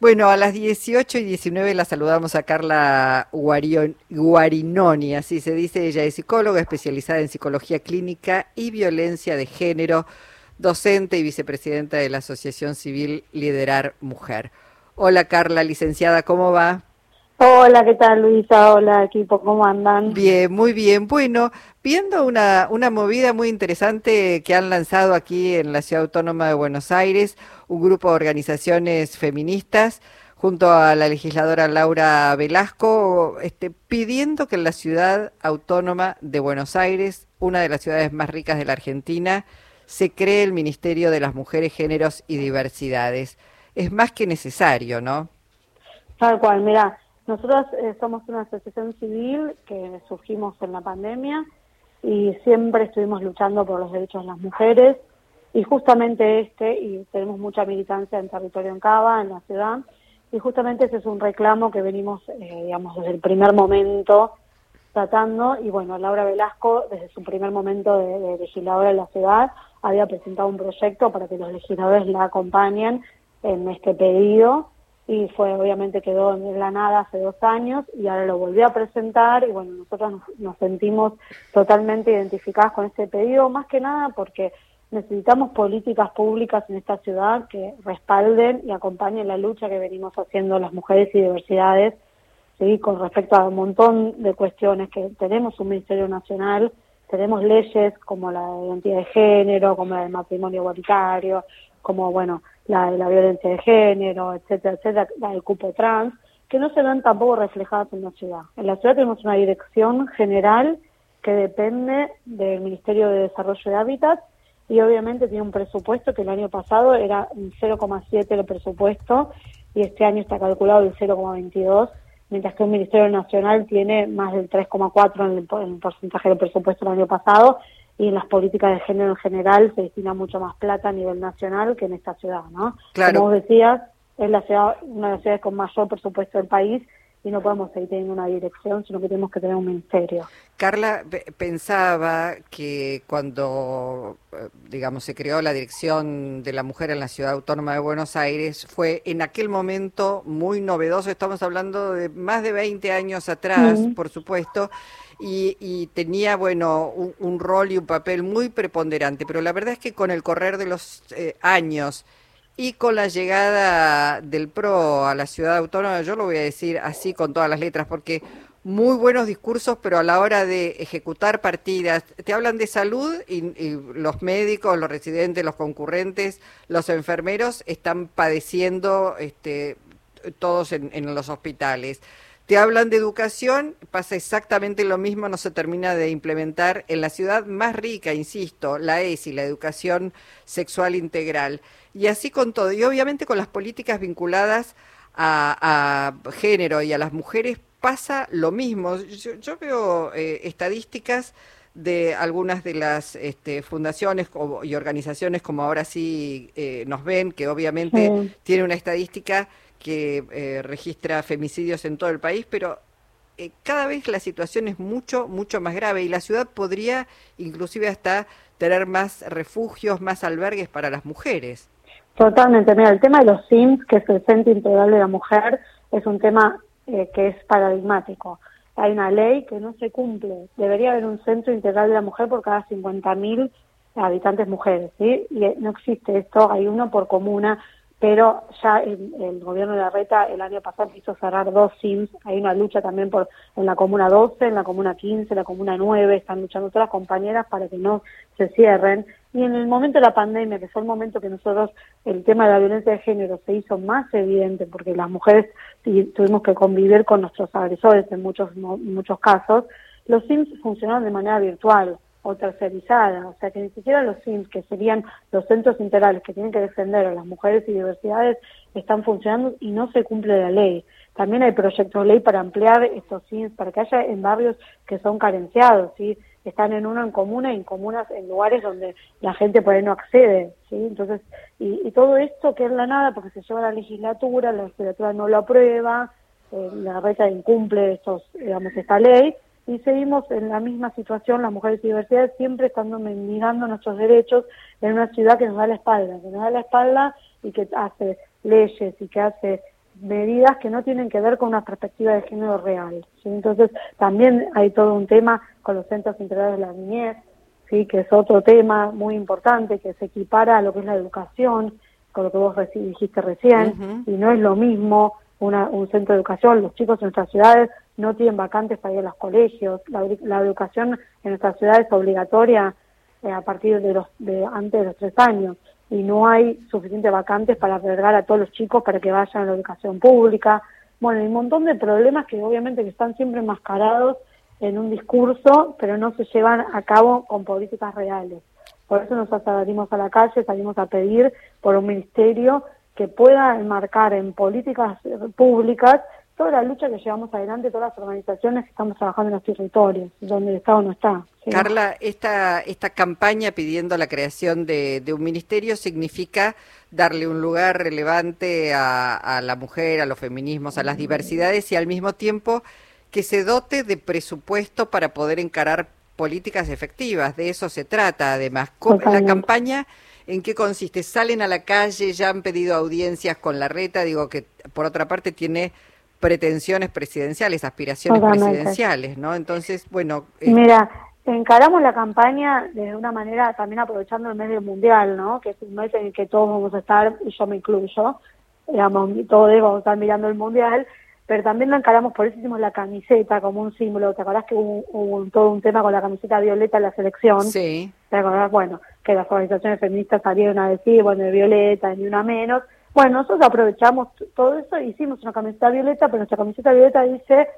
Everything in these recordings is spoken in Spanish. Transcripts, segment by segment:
Bueno, a las 18 y 19 la saludamos a Carla Guarinoni, así se dice, ella es psicóloga especializada en psicología clínica y violencia de género, docente y vicepresidenta de la Asociación Civil Liderar Mujer. Hola Carla, licenciada, ¿cómo va? Hola, ¿qué tal Luisa? Hola equipo, ¿cómo andan? Bien, muy bien. Bueno, viendo una, una movida muy interesante que han lanzado aquí en la Ciudad Autónoma de Buenos Aires, un grupo de organizaciones feministas junto a la legisladora Laura Velasco, este, pidiendo que en la Ciudad Autónoma de Buenos Aires, una de las ciudades más ricas de la Argentina, se cree el Ministerio de las Mujeres, Géneros y Diversidades. Es más que necesario, ¿no? Tal cual, mira nosotros eh, somos una asociación civil que surgimos en la pandemia y siempre estuvimos luchando por los derechos de las mujeres. Y justamente este, y tenemos mucha militancia en territorio en Cava, en la ciudad, y justamente ese es un reclamo que venimos, eh, digamos, desde el primer momento tratando, y bueno, Laura Velasco, desde su primer momento de, de legisladora en la ciudad, había presentado un proyecto para que los legisladores la acompañen en este pedido, y fue obviamente quedó en la nada hace dos años y ahora lo volvió a presentar y bueno, nosotros nos, sentimos totalmente identificadas con este pedido, más que nada porque necesitamos políticas públicas en esta ciudad que respalden y acompañen la lucha que venimos haciendo las mujeres y diversidades, ¿sí? con respecto a un montón de cuestiones que tenemos un Ministerio Nacional, tenemos leyes como la de identidad de género, como la del matrimonio igualitario, como, bueno, la de la violencia de género, etcétera, etcétera, la del cupo trans, que no se ven tampoco reflejadas en la ciudad. En la ciudad tenemos una dirección general que depende del Ministerio de Desarrollo de Hábitat y obviamente tiene un presupuesto que el año pasado era un 0,7 el presupuesto y este año está calculado el 0,22, mientras que un Ministerio Nacional tiene más del 3,4 en el porcentaje del presupuesto el año pasado y en las políticas de género en general se destina mucho más plata a nivel nacional que en esta ciudad, ¿no? Claro. Como vos decías, es la ciudad, una de las ciudades con mayor presupuesto del país y no podemos seguir teniendo una dirección, sino que tenemos que tener un ministerio. Carla pensaba que cuando, eh, digamos, se creó la Dirección de la Mujer en la Ciudad Autónoma de Buenos Aires, fue en aquel momento muy novedoso, estamos hablando de más de 20 años atrás, por supuesto, y, tenía, bueno, un, rol y un papel muy preponderante, pero la verdad es que con el correr de los eh, años y con la llegada del PRO a la ciudad autónoma, yo lo voy a decir así con todas las letras, porque muy buenos discursos, pero a la hora de ejecutar partidas, te hablan de salud y, los médicos, los residentes, los concurrentes, los enfermeros están padeciendo este, todos en los hospitales. Te hablan de educación, pasa exactamente lo mismo, no se termina de implementar en la ciudad más rica, insisto, la ESI, la educación sexual integral. Y así con todo, y obviamente con las políticas vinculadas a, género y a las mujeres pasa lo mismo. Yo, veo eh, estadísticas de algunas de las este, fundaciones y organizaciones como ahora sí eh, nos ven, que obviamente tiene una estadística que eh, registra femicidios en todo el país, pero eh, cada vez la situación es mucho, mucho más grave y la ciudad podría inclusive hasta tener más refugios, más albergues para las mujeres. Totalmente, mira, el tema de los SIMS, que es el Centro Integral de la Mujer, es un tema eh, que es paradigmático. Hay una ley que no se cumple. Debería haber un Centro Integral de la Mujer por cada 50.000 habitantes mujeres. Y no existe esto, hay uno por comuna pero ya el, gobierno de la Reta el año pasado quiso cerrar dos SIMs, hay una lucha también por en la comuna 12, en la comuna 15, en la comuna 9, están luchando todas las compañeras para que no se cierren, y en el momento de la pandemia, que fue el momento que nosotros el tema de la violencia de género se hizo más evidente, porque las mujeres tuvimos que convivir con nuestros agresores en muchos, muchos casos, los SIMs funcionaron de manera virtual, o tercerizada, o sea que ni siquiera los SIMS, que serían los centros integrales que tienen que defender a las mujeres y diversidades, están funcionando y no se cumple la ley. También hay proyectos de ley para ampliar estos SIMS, para que haya en barrios que son carenciados, ¿sí? están en uno en comuna y en comunas en lugares donde la gente por ahí no accede, ¿sí? Entonces, y, todo esto queda en la nada porque se lleva la legislatura, la legislatura no lo aprueba, eh, la reta incumple estos, digamos, esta ley, y seguimos en la misma situación, las mujeres y diversidades, siempre estando mendigando nuestros derechos en una ciudad que nos da la espalda, que nos da la espalda y que hace leyes y que hace medidas que no tienen que ver con una perspectiva de género real. Entonces, también hay todo un tema con los centros integrales de la niñez, ¿sí? que es otro tema muy importante, que se equipara a lo que es la educación, con lo que vos dijiste recién, y no es lo mismo una, un centro de educación, los chicos en nuestras ciudades no tienen vacantes para ir a los colegios, la, educación en nuestras ciudades es obligatoria eh, a partir de los de antes de los tres años y no hay suficientes vacantes para albergar a todos los chicos para que vayan a la educación pública. Bueno, hay un montón de problemas que obviamente que están siempre enmascarados en un discurso, pero no se llevan a cabo con políticas reales. Por eso nos salimos a la calle, salimos a pedir por un ministerio que pueda enmarcar en políticas públicas toda la lucha que llevamos adelante, todas las organizaciones que estamos trabajando en los territorios, donde el Estado no está. Carla, esta, esta campaña pidiendo la creación de, un ministerio significa darle un lugar relevante a, a, la mujer, a los feminismos, a las diversidades y al mismo tiempo que se dote de presupuesto para poder encarar políticas efectivas. De eso se trata, además. La campaña, ¿en qué consiste? Salen a la calle, ya han pedido audiencias con la reta, digo que por otra parte tiene pretensiones presidenciales, aspiraciones presidenciales, ¿no? Entonces, bueno... Eh, Mira, encaramos la campaña de una manera también aprovechando el mes del Mundial, ¿no? Que es un mes en el que todos vamos a estar, y yo me incluyo, digamos, todos vamos a estar mirando el Mundial, pero también lo encaramos, por eso hicimos la camiseta como un símbolo. ¿Te acordás que hubo, todo un tema con la camiseta violeta en la selección? Sí. ¿Te acordás? Bueno, que las organizaciones feministas salieron a decir, bueno, de violeta, ni una menos. Bueno, nosotros aprovechamos todo eso, hicimos una camiseta violeta, pero nuestra camiseta violeta dice,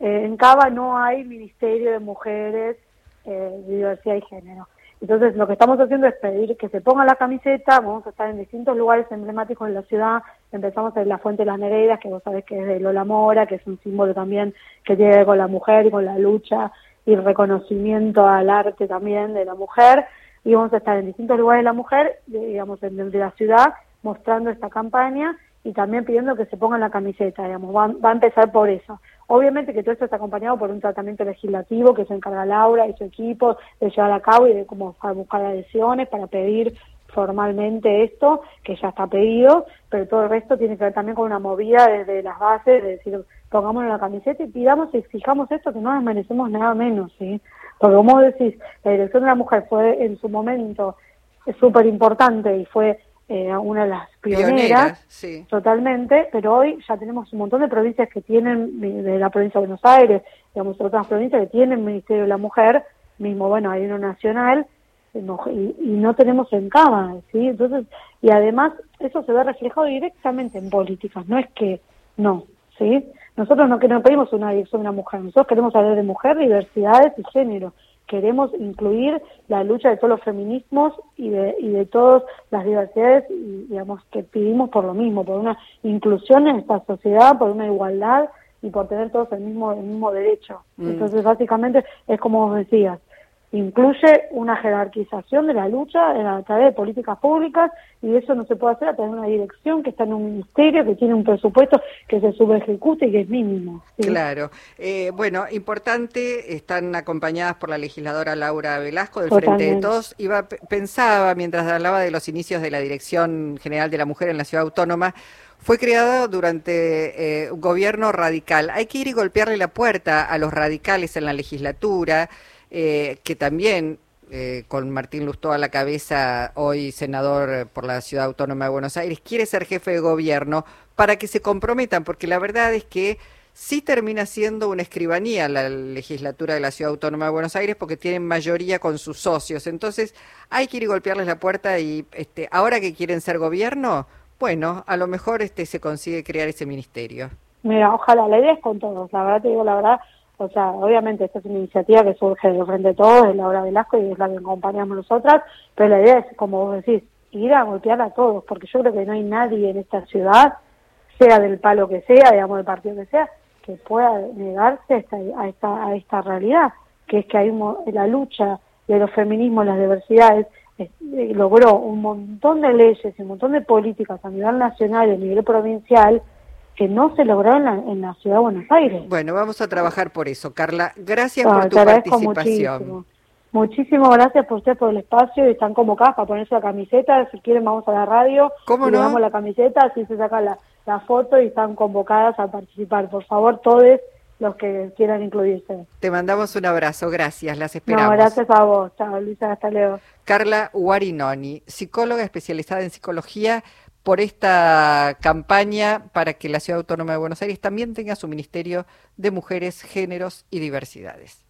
eh, en Cava no hay Ministerio de Mujeres, eh, Diversidad y Género. Entonces, lo que estamos haciendo es pedir que se ponga la camiseta, vamos a estar en distintos lugares emblemáticos en la ciudad, empezamos en la Fuente de las Nereidas, que vos sabés que es de Lola Mora, que es un símbolo también que tiene que ver con la mujer y con la lucha y reconocimiento al arte también de la mujer, y vamos a estar en distintos lugares de la mujer, digamos, de, de la ciudad, mostrando esta campaña y también pidiendo que se pongan la camiseta, digamos, va, va, a empezar por eso. Obviamente que todo esto está acompañado por un tratamiento legislativo que se encarga Laura y su equipo de llevar a cabo y de cómo buscar adhesiones para pedir formalmente esto, que ya está pedido, pero todo el resto tiene que ver también con una movida desde las bases, de decir, pongámonos la camiseta y pidamos y exijamos esto, que no nos merecemos nada menos, ¿sí? Porque como decís, la dirección de la mujer fue en su momento súper importante y fue eh, una de las pioneras, totalmente, pero hoy ya tenemos un montón de provincias que tienen, de la provincia de Buenos Aires, digamos, otras provincias que tienen Ministerio de la Mujer, mismo, bueno, hay uno nacional, y, no tenemos en cama, ¿sí? Entonces, y además eso se ve reflejado directamente en políticas, no es que no, ¿sí? Nosotros no, que no pedimos una dirección de una mujer, nosotros queremos hablar de mujer, diversidades y género, queremos incluir la lucha de todos los feminismos y de, y de todas las diversidades, y, digamos, que pedimos por lo mismo, por una inclusión en esta sociedad, por una igualdad y por tener todos el mismo, el mismo derecho. Mm. Entonces, básicamente, es como vos decías, incluye una jerarquización de la lucha a través de políticas públicas y eso no se puede hacer a través de una dirección que está en un ministerio, que tiene un presupuesto que se subejecute y que es mínimo. Claro. Eh, bueno, importante, están acompañadas por la legisladora Laura Velasco del Frente de Todos. Iba, pensaba, mientras hablaba de los inicios de la Dirección General de la Mujer en la Ciudad Autónoma, fue creada durante eh, un gobierno radical. Hay que ir y golpearle la puerta a los radicales en la legislatura. Eh, que también eh, con Martín Lustó a la cabeza, hoy senador por la Ciudad Autónoma de Buenos Aires, quiere ser jefe de gobierno para que se comprometan, porque la verdad es que sí termina siendo una escribanía la legislatura de la Ciudad Autónoma de Buenos Aires porque tienen mayoría con sus socios. Entonces hay que ir y golpearles la puerta y este, ahora que quieren ser gobierno, bueno, a lo mejor este, se consigue crear ese ministerio. Mira, ojalá, la idea es con todos, la verdad te digo la verdad, o sea, obviamente esta es una iniciativa que surge de frente de todos, de Laura Velasco y es la que acompañamos nosotras, pero la idea es, como vos decís, ir a golpear a todos, porque yo creo que no hay nadie en esta ciudad, sea del palo que sea, digamos, del partido que sea, que pueda negarse a esta, a esta, a esta realidad, que es que hay la lucha de los feminismos, las diversidades, eh, logró un montón de leyes y un montón de políticas a nivel nacional y a nivel provincial que no se logró en la, ciudad de Buenos Aires. Bueno, vamos a trabajar por eso. Carla, gracias por tu participación. Muchísimas gracias por usted por el espacio están convocadas para ponerse la camiseta. Si quieren, vamos a la radio. ¿Cómo no? la camiseta, así se saca la, la foto y están convocadas a participar. Por favor, todos los que quieran incluirse. Te mandamos un abrazo, gracias, las esperamos. No, gracias a vos, chao Luisa, hasta luego. Carla Guarinoni, psicóloga especializada en psicología, por esta campaña para que la Ciudad Autónoma de Buenos Aires también tenga su Ministerio de Mujeres, Géneros y Diversidades.